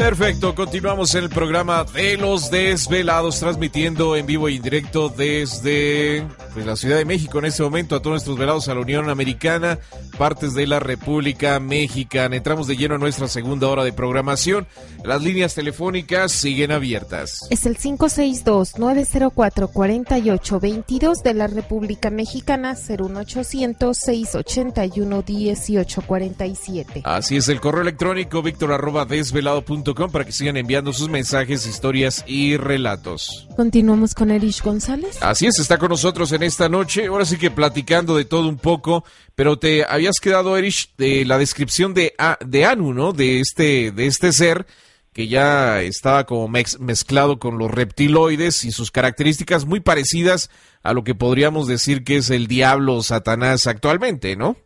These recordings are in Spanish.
Perfecto, continuamos en el programa de los desvelados, transmitiendo en vivo y en directo desde pues, la Ciudad de México en este momento a todos nuestros velados a la Unión Americana, partes de la República Mexicana. Entramos de lleno a nuestra segunda hora de programación. Las líneas telefónicas siguen abiertas. Es el 562-904-4822 de la República Mexicana, 01800-681-1847. Así es, el correo electrónico víctor arroba para que sigan enviando sus mensajes, historias y relatos. Continuamos con Erich González. Así es, está con nosotros en esta noche, ahora sí que platicando de todo un poco, pero te habías quedado, Erich, de la descripción de, de Anu, ¿no? De este, de este ser que ya estaba como mezclado con los reptiloides y sus características muy parecidas a lo que podríamos decir que es el diablo Satanás actualmente, ¿no?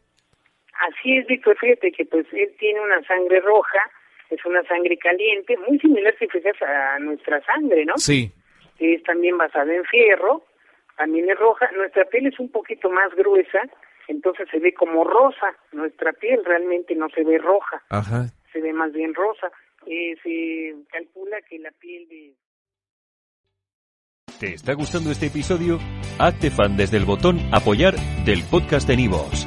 Así es, Víctor, fíjate que pues él tiene una sangre roja, es una sangre caliente, muy similar si fijas a nuestra sangre, ¿no? Sí. Es también basada en fierro, también es roja, nuestra piel es un poquito más gruesa, entonces se ve como rosa, nuestra piel realmente no se ve roja, Ajá. se ve más bien rosa, eh, se calcula que la piel de... ¿Te está gustando este episodio? Hazte fan desde el botón apoyar del podcast de Nivos.